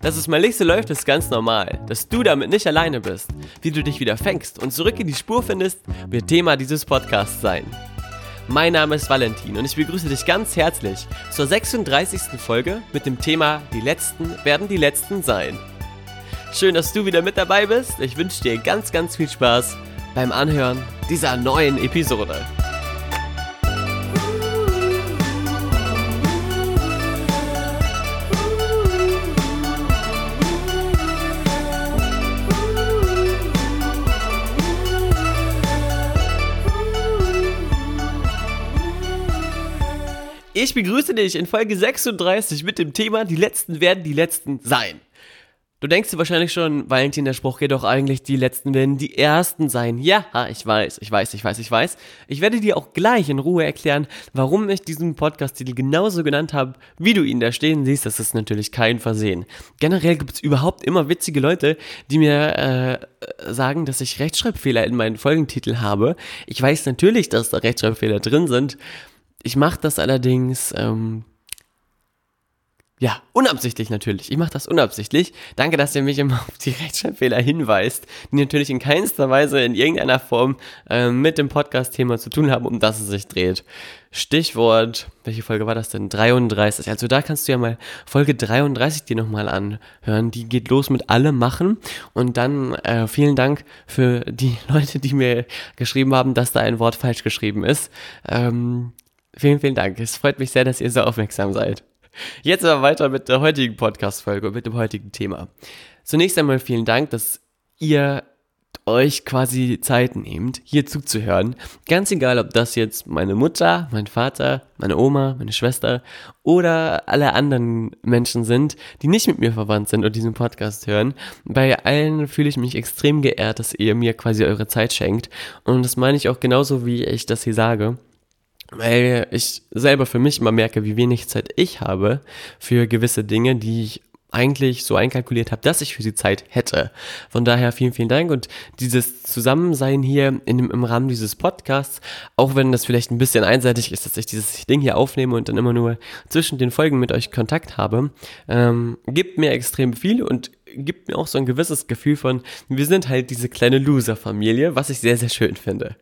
Dass es mal nicht so läuft, ist ganz normal. Dass du damit nicht alleine bist, wie du dich wieder fängst und zurück in die Spur findest, wird Thema dieses Podcasts sein. Mein Name ist Valentin und ich begrüße dich ganz herzlich zur 36. Folge mit dem Thema Die Letzten werden die Letzten sein. Schön, dass du wieder mit dabei bist. Ich wünsche dir ganz, ganz viel Spaß beim Anhören dieser neuen Episode. Ich begrüße dich in Folge 36 mit dem Thema Die Letzten werden die Letzten sein. Du denkst dir wahrscheinlich schon, Valentin, der Spruch geht doch eigentlich, die Letzten werden die Ersten sein. Ja, ich weiß, ich weiß, ich weiß, ich weiß. Ich werde dir auch gleich in Ruhe erklären, warum ich diesen Podcast-Titel genauso genannt habe, wie du ihn da stehen siehst. Das ist natürlich kein Versehen. Generell gibt es überhaupt immer witzige Leute, die mir äh, sagen, dass ich Rechtschreibfehler in meinen Folgentitel habe. Ich weiß natürlich, dass da Rechtschreibfehler drin sind. Ich mache das allerdings, ähm, ja, unabsichtlich natürlich. Ich mache das unabsichtlich. Danke, dass ihr mich immer auf die Rechtschreibfehler hinweist, die natürlich in keinster Weise in irgendeiner Form äh, mit dem Podcast-Thema zu tun haben, um das es sich dreht. Stichwort, welche Folge war das denn? 33. Also da kannst du ja mal Folge 33 dir nochmal anhören. Die geht los mit alle machen. Und dann äh, vielen Dank für die Leute, die mir geschrieben haben, dass da ein Wort falsch geschrieben ist. Ähm, Vielen, vielen Dank. Es freut mich sehr, dass ihr so aufmerksam seid. Jetzt aber weiter mit der heutigen Podcast-Folge und mit dem heutigen Thema. Zunächst einmal vielen Dank, dass ihr euch quasi Zeit nehmt, hier zuzuhören. Ganz egal, ob das jetzt meine Mutter, mein Vater, meine Oma, meine Schwester oder alle anderen Menschen sind, die nicht mit mir verwandt sind und diesen Podcast hören. Bei allen fühle ich mich extrem geehrt, dass ihr mir quasi eure Zeit schenkt. Und das meine ich auch genauso, wie ich das hier sage weil ich selber für mich immer merke, wie wenig Zeit ich habe für gewisse Dinge, die ich eigentlich so einkalkuliert habe, dass ich für sie Zeit hätte. Von daher vielen, vielen Dank und dieses Zusammensein hier in dem, im Rahmen dieses Podcasts, auch wenn das vielleicht ein bisschen einseitig ist, dass ich dieses Ding hier aufnehme und dann immer nur zwischen den Folgen mit euch Kontakt habe, ähm, gibt mir extrem viel und gibt mir auch so ein gewisses Gefühl von, wir sind halt diese kleine Loser-Familie, was ich sehr, sehr schön finde.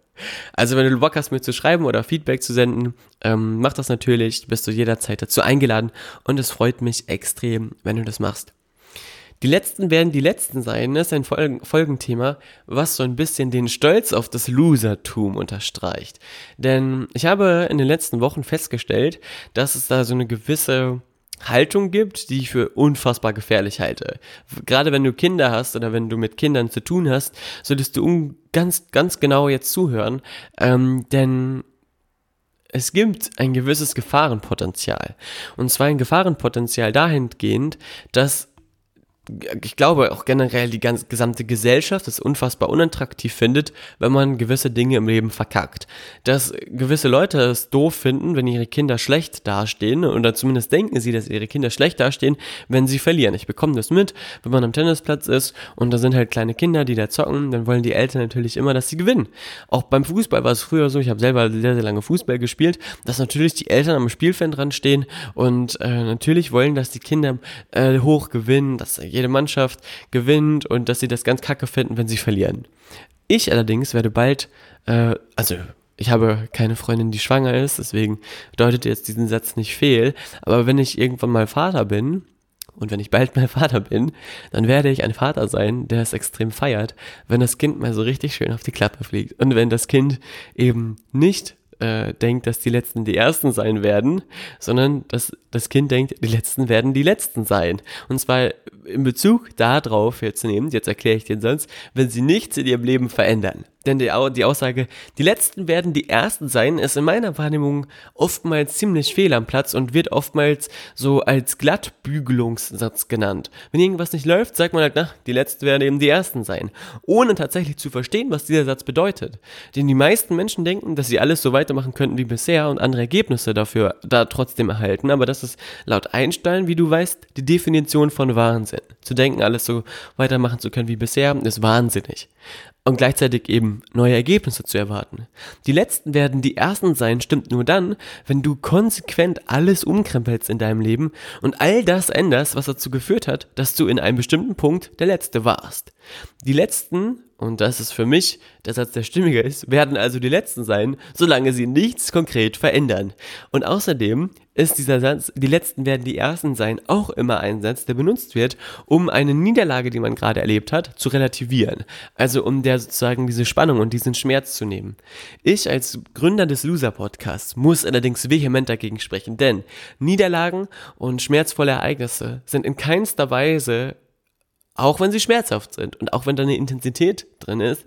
Also wenn du Bock hast, mir zu schreiben oder Feedback zu senden, ähm, mach das natürlich, bist du jederzeit dazu eingeladen und es freut mich extrem, wenn du das machst. Die letzten werden die letzten sein, das ist ein Folgen Folgenthema, was so ein bisschen den Stolz auf das Losertum unterstreicht. Denn ich habe in den letzten Wochen festgestellt, dass es da so eine gewisse Haltung gibt, die ich für unfassbar gefährlich halte. Gerade wenn du Kinder hast oder wenn du mit Kindern zu tun hast, solltest du ganz, ganz genau jetzt zuhören, ähm, denn es gibt ein gewisses Gefahrenpotenzial. Und zwar ein Gefahrenpotenzial dahingehend, dass ich glaube auch generell die ganze gesamte Gesellschaft es unfassbar unattraktiv findet, wenn man gewisse Dinge im Leben verkackt. Dass gewisse Leute es doof finden, wenn ihre Kinder schlecht dastehen oder zumindest denken sie, dass ihre Kinder schlecht dastehen, wenn sie verlieren. Ich bekomme das mit, wenn man am Tennisplatz ist und da sind halt kleine Kinder, die da zocken, dann wollen die Eltern natürlich immer, dass sie gewinnen. Auch beim Fußball war es früher so, ich habe selber sehr, sehr lange Fußball gespielt, dass natürlich die Eltern am Spielfeld dran stehen und äh, natürlich wollen, dass die Kinder äh, hoch gewinnen, dass jede Mannschaft gewinnt und dass sie das ganz kacke finden, wenn sie verlieren. Ich allerdings werde bald, äh, also ich habe keine Freundin, die schwanger ist, deswegen deutet jetzt diesen Satz nicht fehl. Aber wenn ich irgendwann mal Vater bin, und wenn ich bald mal Vater bin, dann werde ich ein Vater sein, der es extrem feiert, wenn das Kind mal so richtig schön auf die Klappe fliegt. Und wenn das Kind eben nicht äh, denkt, dass die Letzten die Ersten sein werden, sondern dass das Kind denkt, die Letzten werden die Letzten sein. Und zwar in Bezug darauf jetzt nehmen, jetzt erkläre ich den Satz, wenn sie nichts in ihrem Leben verändern. Denn die, die Aussage, die Letzten werden die Ersten sein, ist in meiner Wahrnehmung oftmals ziemlich fehl am Platz und wird oftmals so als Glattbügelungssatz genannt. Wenn irgendwas nicht läuft, sagt man halt, na, die Letzten werden eben die Ersten sein. Ohne tatsächlich zu verstehen, was dieser Satz bedeutet. Denn die meisten Menschen denken, dass sie alles so weitermachen könnten wie bisher und andere Ergebnisse dafür da trotzdem erhalten. Aber das ist laut Einstein, wie du weißt, die Definition von Wahnsinn. Zu denken, alles so weitermachen zu können wie bisher, ist wahnsinnig und gleichzeitig eben neue Ergebnisse zu erwarten. Die letzten werden die ersten sein, stimmt nur dann, wenn du konsequent alles umkrempelst in deinem Leben und all das änderst, was dazu geführt hat, dass du in einem bestimmten Punkt der Letzte warst. Die letzten und das ist für mich der Satz, der stimmiger ist, werden also die Letzten sein, solange sie nichts konkret verändern. Und außerdem ist dieser Satz, die Letzten werden die Ersten sein, auch immer ein Satz, der benutzt wird, um eine Niederlage, die man gerade erlebt hat, zu relativieren. Also um der sozusagen diese Spannung und diesen Schmerz zu nehmen. Ich als Gründer des Loser Podcasts muss allerdings vehement dagegen sprechen, denn Niederlagen und schmerzvolle Ereignisse sind in keinster Weise auch wenn sie schmerzhaft sind und auch wenn da eine Intensität drin ist,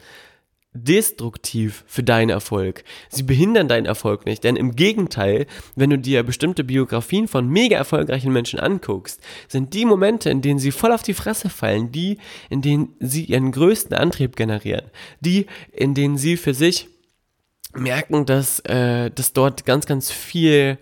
destruktiv für deinen Erfolg. Sie behindern deinen Erfolg nicht, denn im Gegenteil, wenn du dir bestimmte Biografien von mega erfolgreichen Menschen anguckst, sind die Momente, in denen sie voll auf die Fresse fallen, die, in denen sie ihren größten Antrieb generieren, die, in denen sie für sich merken, dass, äh, dass dort ganz, ganz viel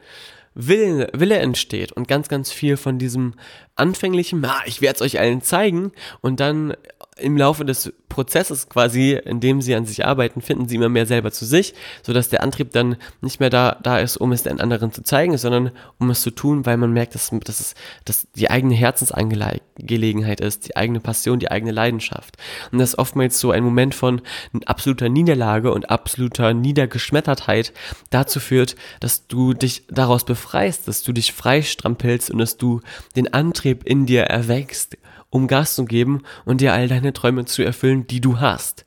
Wille, Wille entsteht und ganz, ganz viel von diesem anfänglichen, ah, ich werde es euch allen zeigen und dann im Laufe des Prozesses quasi, in dem sie an sich arbeiten, finden sie immer mehr selber zu sich, sodass der Antrieb dann nicht mehr da, da ist, um es den anderen zu zeigen, sondern um es zu tun, weil man merkt, dass, dass es dass die eigene Herzensangelegenheit ist, die eigene Passion, die eigene Leidenschaft. Und das ist oftmals so ein Moment von absoluter Niederlage und absoluter Niedergeschmettertheit dazu führt, dass du dich daraus befreist, dass du dich freistrampelst und dass du den Antrieb in dir erwächst, um Gas zu geben und dir all deine Träume zu erfüllen, die du hast.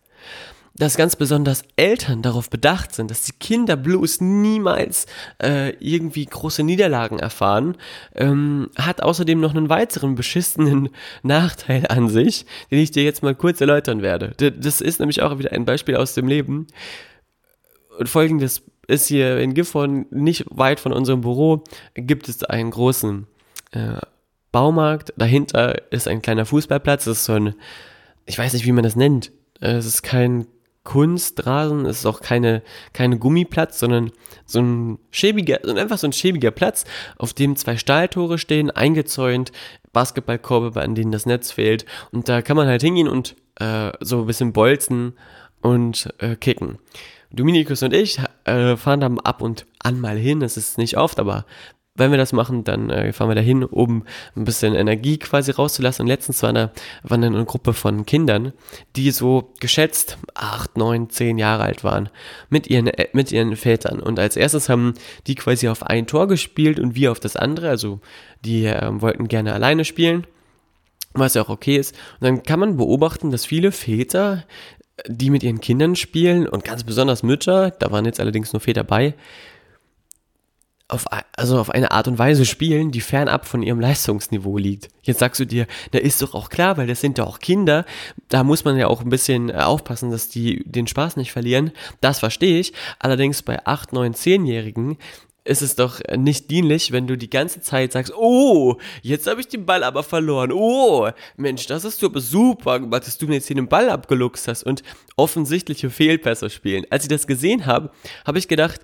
Dass ganz besonders Eltern darauf bedacht sind, dass die Kinder Blues niemals äh, irgendwie große Niederlagen erfahren, ähm, hat außerdem noch einen weiteren beschissenen Nachteil an sich, den ich dir jetzt mal kurz erläutern werde. Das ist nämlich auch wieder ein Beispiel aus dem Leben. Und folgendes ist hier in Gifhorn, nicht weit von unserem Büro, gibt es einen großen äh, Baumarkt. Dahinter ist ein kleiner Fußballplatz. Das ist so ein, ich weiß nicht, wie man das nennt. Es ist kein Kunstrasen, es ist auch keine, keine Gummiplatz, sondern so ein schäbiger, einfach so ein schäbiger Platz, auf dem zwei Stahltore stehen, eingezäunt, Basketballkorbe, an denen das Netz fehlt. Und da kann man halt hingehen und äh, so ein bisschen bolzen und äh, kicken. Dominikus und ich äh, fahren da ab und an mal hin. Es ist nicht oft, aber wenn wir das machen, dann äh, fahren wir dahin, um ein bisschen Energie quasi rauszulassen. Und letztens war eine, war eine Gruppe von Kindern, die so geschätzt acht, neun, zehn Jahre alt waren, mit ihren, äh, mit ihren Vätern. Und als erstes haben die quasi auf ein Tor gespielt und wir auf das andere. Also die äh, wollten gerne alleine spielen, was ja auch okay ist. Und dann kann man beobachten, dass viele Väter die mit ihren Kindern spielen und ganz besonders Mütter, da waren jetzt allerdings nur Väter bei, auf, also auf eine Art und Weise spielen, die fernab von ihrem Leistungsniveau liegt. Jetzt sagst du dir, da ist doch auch klar, weil das sind doch auch Kinder, da muss man ja auch ein bisschen äh, aufpassen, dass die den Spaß nicht verlieren. Das verstehe ich. Allerdings bei 8, 9, 10-Jährigen ist es doch nicht dienlich, wenn du die ganze Zeit sagst, oh, jetzt habe ich den Ball aber verloren. Oh, Mensch, das du aber super gemacht, dass du mir jetzt hier den Ball abgeluchst hast und offensichtliche Fehlpässe spielen. Als ich das gesehen habe, habe ich gedacht,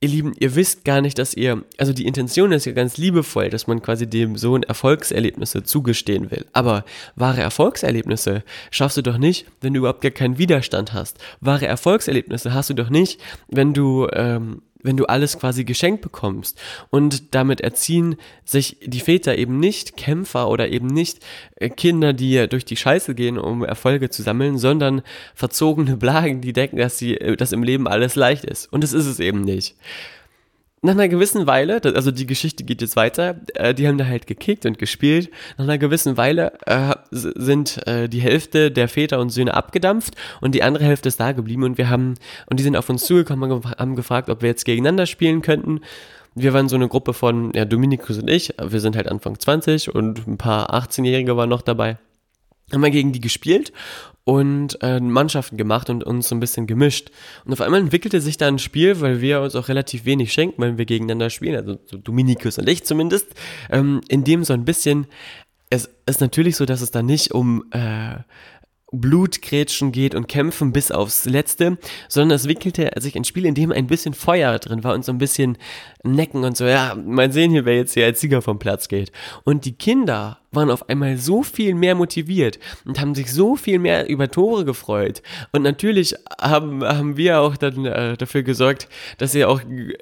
ihr Lieben, ihr wisst gar nicht, dass ihr, also die Intention ist ja ganz liebevoll, dass man quasi dem Sohn Erfolgserlebnisse zugestehen will. Aber wahre Erfolgserlebnisse schaffst du doch nicht, wenn du überhaupt gar keinen Widerstand hast. Wahre Erfolgserlebnisse hast du doch nicht, wenn du ähm, wenn du alles quasi geschenkt bekommst. Und damit erziehen sich die Väter eben nicht Kämpfer oder eben nicht äh, Kinder, die durch die Scheiße gehen, um Erfolge zu sammeln, sondern verzogene Blagen, die denken, dass sie, äh, dass im Leben alles leicht ist. Und das ist es eben nicht. Nach einer gewissen Weile, also die Geschichte geht jetzt weiter, äh, die haben da halt gekickt und gespielt. Nach einer gewissen Weile äh, sind äh, die Hälfte der Väter und Söhne abgedampft und die andere Hälfte ist da geblieben und wir haben, und die sind auf uns zugekommen und haben gefragt, ob wir jetzt gegeneinander spielen könnten. Wir waren so eine Gruppe von, ja, Dominikus und ich, wir sind halt Anfang 20 und ein paar 18-Jährige waren noch dabei. Haben wir gegen die gespielt und äh, Mannschaften gemacht und uns so ein bisschen gemischt. Und auf einmal entwickelte sich da ein Spiel, weil wir uns auch relativ wenig schenken, wenn wir gegeneinander spielen, also so Dominikus und ich zumindest, ähm, in dem so ein bisschen, es ist natürlich so, dass es da nicht um äh, Blutgrätschen geht und kämpfen bis aufs Letzte, sondern es wickelte sich ein Spiel, in dem ein bisschen Feuer drin war und so ein bisschen Necken und so, ja, mal sehen hier, wer jetzt hier als Sieger vom Platz geht. Und die Kinder waren auf einmal so viel mehr motiviert und haben sich so viel mehr über Tore gefreut. Und natürlich haben, haben wir auch dann äh, dafür gesorgt, dass sie auch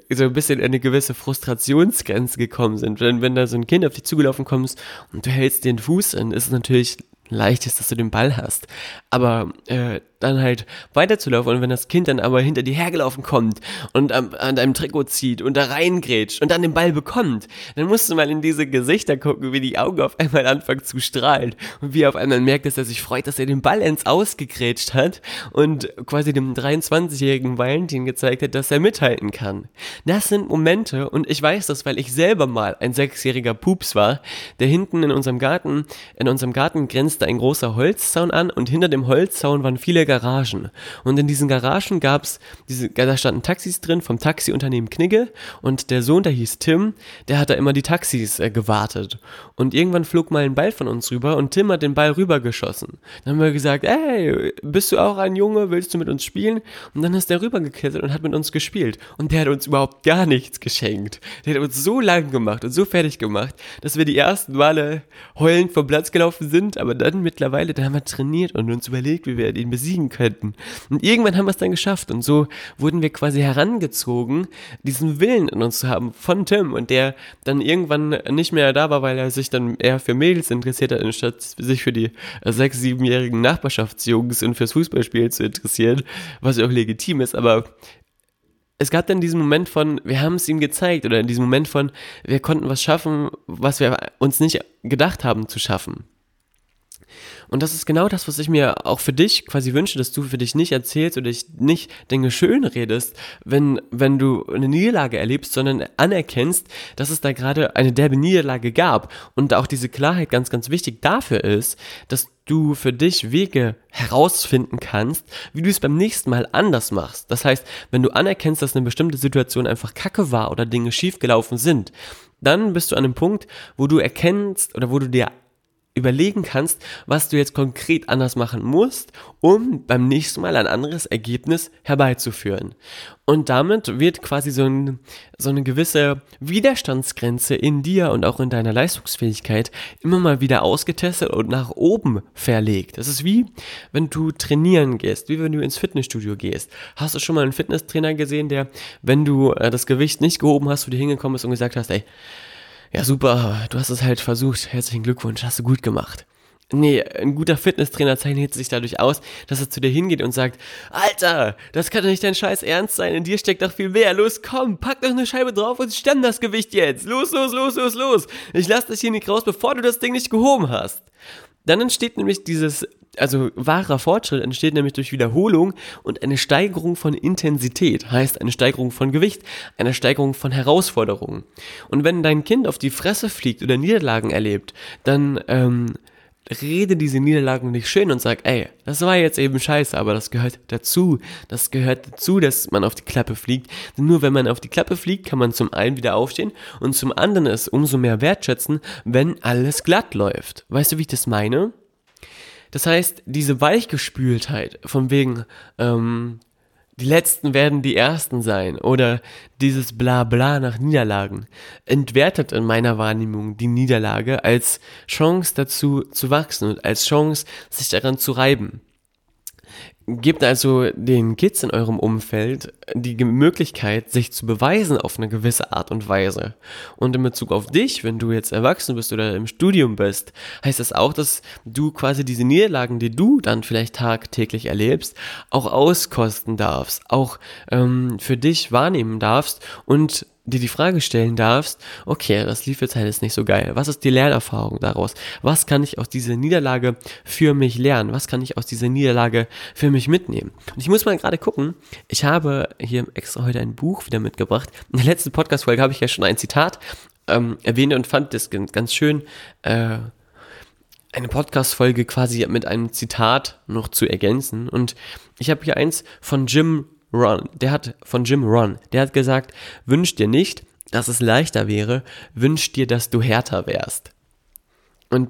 so ein bisschen in eine gewisse Frustrationsgrenze gekommen sind. Wenn, wenn da so ein Kind auf dich zugelaufen kommst und du hältst den Fuß in, ist es natürlich leicht ist, dass du den Ball hast. Aber äh, dann halt weiterzulaufen und wenn das Kind dann aber hinter dir hergelaufen kommt und am, an deinem Trikot zieht und da reingrätscht und dann den Ball bekommt, dann musst du mal in diese Gesichter gucken, wie die Augen auf einmal anfangen zu strahlen und wie er auf einmal merkt, dass er sich freut, dass er den Ball ins Ausgegrätscht hat und quasi dem 23-jährigen Valentin gezeigt hat, dass er mithalten kann. Das sind Momente und ich weiß das, weil ich selber mal ein sechsjähriger Pups war, der hinten in unserem Garten, in unserem Garten grenzte ein großer Holzzaun an und hinter dem Holzzaun waren viele Garagen. Und in diesen Garagen gab's diese, da standen Taxis drin vom Taxiunternehmen Knigge und der Sohn, der hieß Tim, der hat da immer die Taxis äh, gewartet. Und irgendwann flog mal ein Ball von uns rüber und Tim hat den Ball rübergeschossen. Dann haben wir gesagt, ey, bist du auch ein Junge, willst du mit uns spielen? Und dann ist der rübergeklettert und hat mit uns gespielt. Und der hat uns überhaupt gar nichts geschenkt. Der hat uns so lang gemacht und so fertig gemacht, dass wir die ersten Male heulend vom Platz gelaufen sind, aber dann mittlerweile, dann haben wir trainiert und uns überlegt, wie wir ihn besiegen besiegen könnten. Und irgendwann haben wir es dann geschafft und so wurden wir quasi herangezogen, diesen Willen in uns zu haben von Tim und der dann irgendwann nicht mehr da war, weil er sich dann eher für Mädels interessiert hat, anstatt sich für die sechs, siebenjährigen Nachbarschaftsjungs und fürs Fußballspiel zu interessieren, was ja auch legitim ist, aber es gab dann diesen Moment von, wir haben es ihm gezeigt, oder in diesem Moment von, wir konnten was schaffen, was wir uns nicht gedacht haben zu schaffen. Und das ist genau das, was ich mir auch für dich quasi wünsche, dass du für dich nicht erzählst oder dich nicht Dinge schön redest, wenn, wenn du eine Niederlage erlebst, sondern anerkennst, dass es da gerade eine derbe Niederlage gab. Und auch diese Klarheit ganz, ganz wichtig dafür ist, dass du für dich Wege herausfinden kannst, wie du es beim nächsten Mal anders machst. Das heißt, wenn du anerkennst, dass eine bestimmte Situation einfach kacke war oder Dinge schiefgelaufen sind, dann bist du an einem Punkt, wo du erkennst oder wo du dir überlegen kannst, was du jetzt konkret anders machen musst, um beim nächsten Mal ein anderes Ergebnis herbeizuführen. Und damit wird quasi so, ein, so eine gewisse Widerstandsgrenze in dir und auch in deiner Leistungsfähigkeit immer mal wieder ausgetestet und nach oben verlegt. Das ist wie, wenn du trainieren gehst, wie wenn du ins Fitnessstudio gehst. Hast du schon mal einen Fitnesstrainer gesehen, der, wenn du äh, das Gewicht nicht gehoben hast, du dir hingekommen bist und gesagt hast, ey, ja super, du hast es halt versucht, herzlichen Glückwunsch, hast du gut gemacht. Nee, ein guter Fitnesstrainer zeichnet sich dadurch aus, dass er zu dir hingeht und sagt, Alter, das kann doch nicht dein Scheiß Ernst sein, in dir steckt doch viel mehr. Los, komm, pack doch eine Scheibe drauf und stemm das Gewicht jetzt. Los, los, los, los, los. Ich lass dich hier nicht raus, bevor du das Ding nicht gehoben hast. Dann entsteht nämlich dieses also wahrer Fortschritt entsteht nämlich durch Wiederholung und eine Steigerung von Intensität, heißt eine Steigerung von Gewicht, eine Steigerung von Herausforderungen. Und wenn dein Kind auf die Fresse fliegt oder Niederlagen erlebt, dann ähm, rede diese Niederlagen nicht schön und sag, ey, das war jetzt eben scheiße, aber das gehört dazu. Das gehört dazu, dass man auf die Klappe fliegt. Denn nur wenn man auf die Klappe fliegt, kann man zum einen wieder aufstehen und zum anderen es umso mehr wertschätzen, wenn alles glatt läuft. Weißt du, wie ich das meine? Das heißt, diese Weichgespültheit von wegen, ähm, die Letzten werden die Ersten sein oder dieses Blabla nach Niederlagen entwertet in meiner Wahrnehmung die Niederlage als Chance dazu zu wachsen und als Chance, sich daran zu reiben. Gebt also den Kids in eurem Umfeld die Möglichkeit, sich zu beweisen auf eine gewisse Art und Weise. Und in Bezug auf dich, wenn du jetzt erwachsen bist oder im Studium bist, heißt das auch, dass du quasi diese Niederlagen, die du dann vielleicht tagtäglich erlebst, auch auskosten darfst, auch ähm, für dich wahrnehmen darfst und dir die Frage stellen darfst, okay, das lief jetzt halt jetzt nicht so geil. Was ist die Lernerfahrung daraus? Was kann ich aus dieser Niederlage für mich lernen? Was kann ich aus dieser Niederlage für mich mitnehmen? Und ich muss mal gerade gucken, ich habe hier extra heute ein Buch wieder mitgebracht. In der letzten Podcast-Folge habe ich ja schon ein Zitat ähm, erwähnt und fand das ganz schön, äh, eine Podcast-Folge quasi mit einem Zitat noch zu ergänzen. Und ich habe hier eins von Jim Ron, der hat von Jim Ron, der hat gesagt, wünsch dir nicht, dass es leichter wäre, wünsch dir, dass du härter wärst. Und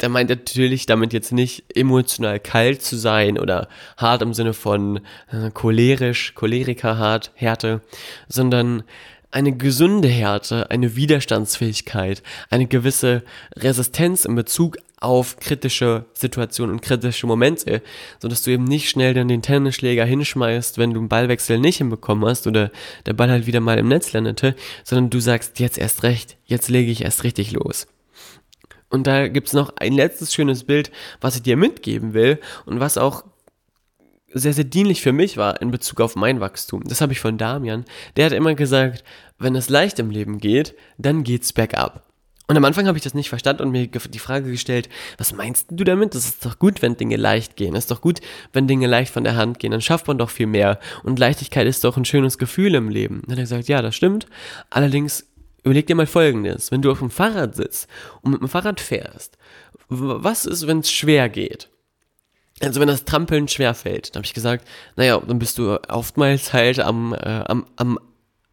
der meint natürlich damit jetzt nicht emotional kalt zu sein oder hart im Sinne von äh, cholerisch, Choleriker hart, Härte, sondern eine gesunde Härte, eine Widerstandsfähigkeit, eine gewisse Resistenz in Bezug auf kritische Situationen und kritische Momente, sodass du eben nicht schnell dann den Tennisschläger hinschmeißt, wenn du einen Ballwechsel nicht hinbekommen hast oder der Ball halt wieder mal im Netz landete, sondern du sagst jetzt erst recht, jetzt lege ich erst richtig los. Und da gibt's noch ein letztes schönes Bild, was ich dir mitgeben will und was auch sehr, sehr dienlich für mich war in Bezug auf mein Wachstum. Das habe ich von Damian. Der hat immer gesagt, wenn es leicht im Leben geht, dann geht's bergab. Und am Anfang habe ich das nicht verstanden und mir die Frage gestellt, was meinst du damit? Das ist doch gut, wenn Dinge leicht gehen. Es ist doch gut, wenn Dinge leicht von der Hand gehen. Dann schafft man doch viel mehr. Und Leichtigkeit ist doch ein schönes Gefühl im Leben. Dann hat er gesagt, ja, das stimmt. Allerdings überleg dir mal Folgendes. Wenn du auf dem Fahrrad sitzt und mit dem Fahrrad fährst, was ist, wenn es schwer geht? Also wenn das Trampeln schwer fällt, dann habe ich gesagt, naja, dann bist du oftmals halt am, äh, am, am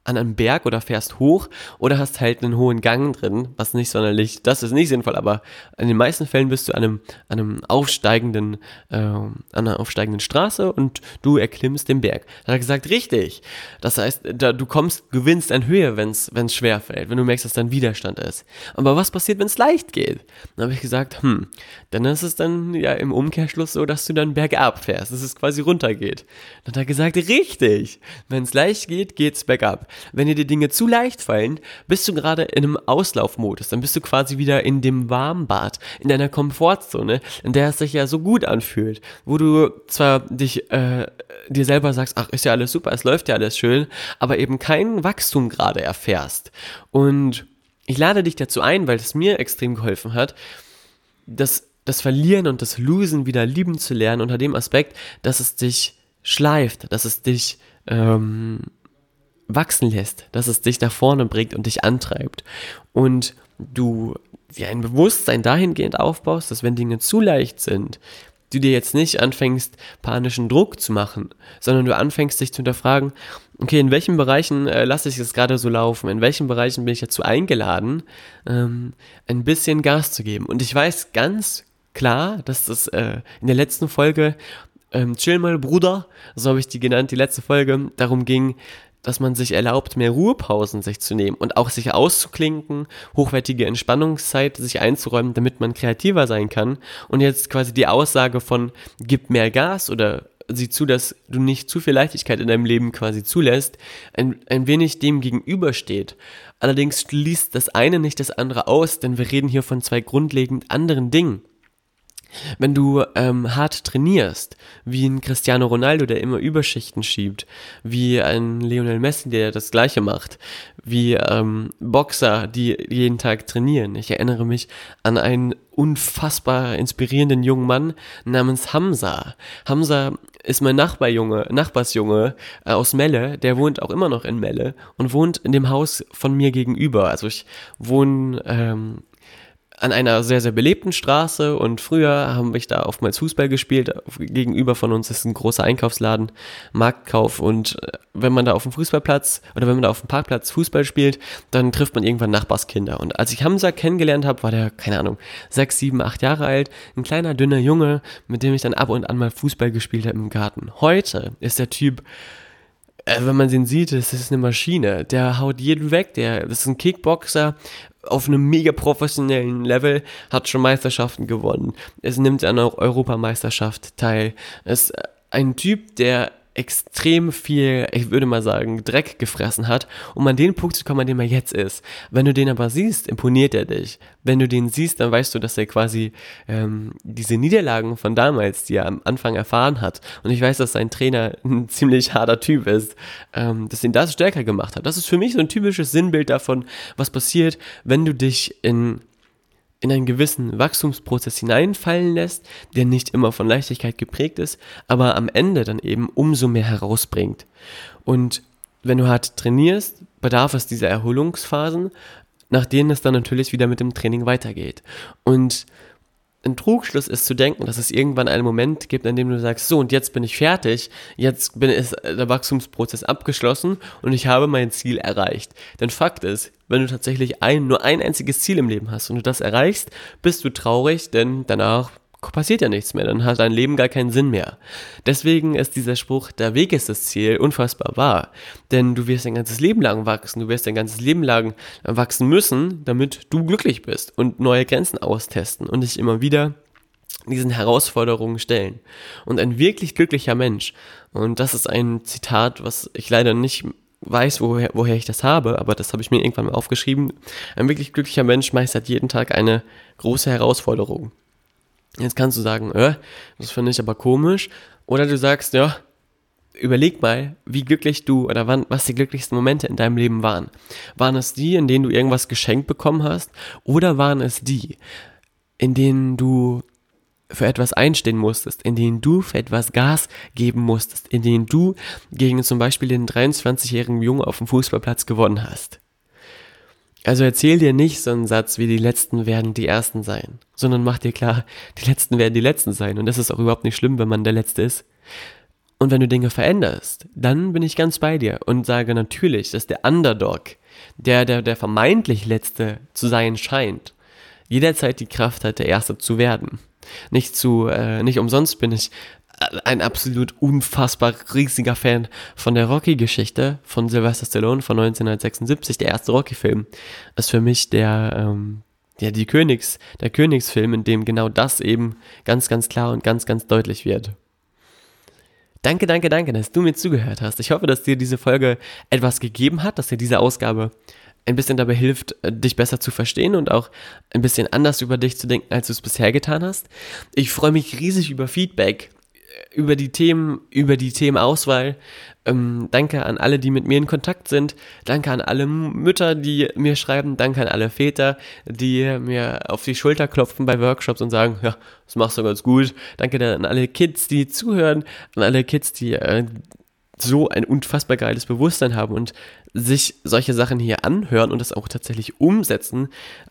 an einem Berg oder fährst hoch oder hast halt einen hohen Gang drin, was nicht sonderlich, das ist nicht sinnvoll, aber in den meisten Fällen bist du an einem, an einem aufsteigenden, äh, an einer aufsteigenden Straße und du erklimmst den Berg. Da hat er gesagt, richtig. Das heißt, da, du kommst, gewinnst an Höhe, wenn es schwer fällt, wenn du merkst, dass da Widerstand ist. Aber was passiert, wenn es leicht geht? Dann habe ich gesagt, hm, dann ist es dann ja im Umkehrschluss so, dass du dann bergab fährst, dass es quasi runtergeht. Dann hat er gesagt, richtig. Wenn es leicht geht, geht's bergab wenn dir die Dinge zu leicht fallen, bist du gerade in einem Auslaufmodus. Dann bist du quasi wieder in dem Warmbad, in deiner Komfortzone, in der es sich ja so gut anfühlt. Wo du zwar dich, äh, dir selber sagst, ach, ist ja alles super, es läuft ja alles schön, aber eben kein Wachstum gerade erfährst. Und ich lade dich dazu ein, weil es mir extrem geholfen hat, das, das Verlieren und das Losen wieder lieben zu lernen unter dem Aspekt, dass es dich schleift, dass es dich ähm, wachsen lässt, dass es dich nach vorne bringt und dich antreibt. Und du dir ein Bewusstsein dahingehend aufbaust, dass wenn Dinge zu leicht sind, du dir jetzt nicht anfängst, panischen Druck zu machen, sondern du anfängst, dich zu hinterfragen, okay, in welchen Bereichen äh, lasse ich es gerade so laufen, in welchen Bereichen bin ich dazu eingeladen, ähm, ein bisschen Gas zu geben. Und ich weiß ganz klar, dass das äh, in der letzten Folge ähm, Chill mal Bruder, so habe ich die genannt, die letzte Folge, darum ging, dass man sich erlaubt, mehr Ruhepausen sich zu nehmen und auch sich auszuklinken, hochwertige Entspannungszeit sich einzuräumen, damit man kreativer sein kann. Und jetzt quasi die Aussage von gib mehr Gas oder sieh zu, dass du nicht zu viel Leichtigkeit in deinem Leben quasi zulässt, ein, ein wenig dem gegenübersteht. Allerdings schließt das eine nicht das andere aus, denn wir reden hier von zwei grundlegend anderen Dingen. Wenn du ähm, hart trainierst, wie ein Cristiano Ronaldo, der immer Überschichten schiebt, wie ein Lionel Messi, der das gleiche macht, wie ähm, Boxer, die jeden Tag trainieren. Ich erinnere mich an einen unfassbar inspirierenden jungen Mann namens Hamza. Hamza ist mein Nachbarjunge, Nachbarsjunge äh, aus Melle, der wohnt auch immer noch in Melle und wohnt in dem Haus von mir gegenüber. Also ich wohne ähm, an einer sehr, sehr belebten Straße und früher haben wir da oftmals Fußball gespielt. Gegenüber von uns ist ein großer Einkaufsladen, Marktkauf und äh, wenn man da auf dem Fußballplatz oder wenn man da auf dem Parkplatz Fußball spielt, dann trifft man irgendwann Nachbarskinder. Und als ich Hamza kennengelernt habe, war der, keine Ahnung, sechs, sieben, acht Jahre alt, ein kleiner, dünner Junge, mit dem ich dann ab und an mal Fußball gespielt habe im Garten. Heute ist der Typ äh, wenn man den sieht, das ist eine Maschine. Der haut jeden weg. Der, das ist ein Kickboxer, auf einem mega professionellen Level, hat schon Meisterschaften gewonnen. Es nimmt an einer Europameisterschaft teil. Es ein Typ, der extrem viel, ich würde mal sagen, Dreck gefressen hat, um an den Punkt zu kommen, an dem er jetzt ist. Wenn du den aber siehst, imponiert er dich. Wenn du den siehst, dann weißt du, dass er quasi ähm, diese Niederlagen von damals, die er am Anfang erfahren hat, und ich weiß, dass sein Trainer ein ziemlich harter Typ ist, ähm, dass ihn das stärker gemacht hat. Das ist für mich so ein typisches Sinnbild davon, was passiert, wenn du dich in in einen gewissen Wachstumsprozess hineinfallen lässt, der nicht immer von Leichtigkeit geprägt ist, aber am Ende dann eben umso mehr herausbringt. Und wenn du hart trainierst, bedarf es dieser Erholungsphasen, nach denen es dann natürlich wieder mit dem Training weitergeht. Und ein Trugschluss ist zu denken, dass es irgendwann einen Moment gibt, an dem du sagst, so und jetzt bin ich fertig, jetzt bin ist der Wachstumsprozess abgeschlossen und ich habe mein Ziel erreicht. Denn Fakt ist, wenn du tatsächlich ein, nur ein einziges Ziel im Leben hast und du das erreichst, bist du traurig, denn danach passiert ja nichts mehr, dann hat dein Leben gar keinen Sinn mehr. Deswegen ist dieser Spruch, der Weg ist das Ziel, unfassbar wahr. Denn du wirst dein ganzes Leben lang wachsen, du wirst dein ganzes Leben lang wachsen müssen, damit du glücklich bist und neue Grenzen austesten und dich immer wieder diesen Herausforderungen stellen. Und ein wirklich glücklicher Mensch, und das ist ein Zitat, was ich leider nicht weiß, woher, woher ich das habe, aber das habe ich mir irgendwann mal aufgeschrieben. Ein wirklich glücklicher Mensch meistert jeden Tag eine große Herausforderung. Jetzt kannst du sagen, äh, das finde ich aber komisch. Oder du sagst, ja, überleg mal, wie glücklich du oder wann, was die glücklichsten Momente in deinem Leben waren. Waren es die, in denen du irgendwas geschenkt bekommen hast? Oder waren es die, in denen du für etwas einstehen musstest, in denen du für etwas Gas geben musstest, in denen du gegen zum Beispiel den 23-jährigen Jungen auf dem Fußballplatz gewonnen hast? Also erzähl dir nicht so einen Satz wie die Letzten werden die Ersten sein, sondern mach dir klar, die Letzten werden die Letzten sein und das ist auch überhaupt nicht schlimm, wenn man der Letzte ist. Und wenn du Dinge veränderst, dann bin ich ganz bei dir und sage natürlich, dass der Underdog, der, der, der vermeintlich Letzte zu sein scheint, jederzeit die Kraft hat, der Erste zu werden. Nicht zu, äh, nicht umsonst bin ich ein absolut unfassbar riesiger Fan von der Rocky-Geschichte von Sylvester Stallone von 1976, der erste Rocky-Film, ist für mich der, ähm, ja, die Königs, der Königsfilm, in dem genau das eben ganz, ganz klar und ganz, ganz deutlich wird. Danke, danke, danke, dass du mir zugehört hast. Ich hoffe, dass dir diese Folge etwas gegeben hat, dass dir diese Ausgabe ein bisschen dabei hilft, dich besser zu verstehen und auch ein bisschen anders über dich zu denken, als du es bisher getan hast. Ich freue mich riesig über Feedback über die Themen, über die Themenauswahl. Ähm, danke an alle, die mit mir in Kontakt sind. Danke an alle Mütter, die mir schreiben. Danke an alle Väter, die mir auf die Schulter klopfen bei Workshops und sagen, ja, das machst du ganz gut. Danke an alle Kids, die zuhören, an alle Kids, die äh, so ein unfassbar geiles Bewusstsein haben und sich solche Sachen hier anhören und das auch tatsächlich umsetzen.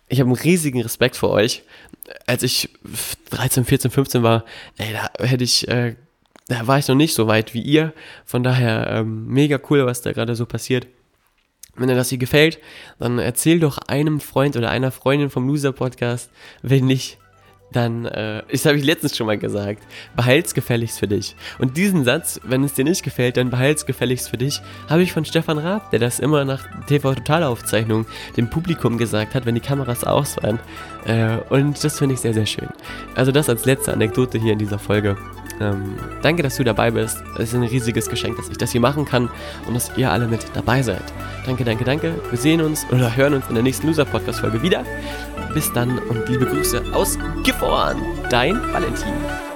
Ich habe einen riesigen Respekt vor euch. Als ich 13, 14, 15 war, ey, da hätte ich äh, da war ich noch nicht so weit wie ihr. Von daher ähm, mega cool, was da gerade so passiert. Wenn dir das hier gefällt, dann erzähl doch einem Freund oder einer Freundin vom Loser Podcast. Wenn nicht, dann, äh, das habe ich letztens schon mal gesagt, behalt's gefälligst für dich. Und diesen Satz, wenn es dir nicht gefällt, dann behalt's gefälligst für dich, habe ich von Stefan Raab, der das immer nach TV-Totalaufzeichnung dem Publikum gesagt hat, wenn die Kameras aus waren. Äh, und das finde ich sehr, sehr schön. Also das als letzte Anekdote hier in dieser Folge. Ähm, danke, dass du dabei bist. Es ist ein riesiges Geschenk, dass ich das hier machen kann und dass ihr alle mit dabei seid. Danke, danke, danke. Wir sehen uns oder hören uns in der nächsten Loser-Podcast-Folge wieder. Bis dann und liebe Grüße aus Gifhorn. Dein Valentin.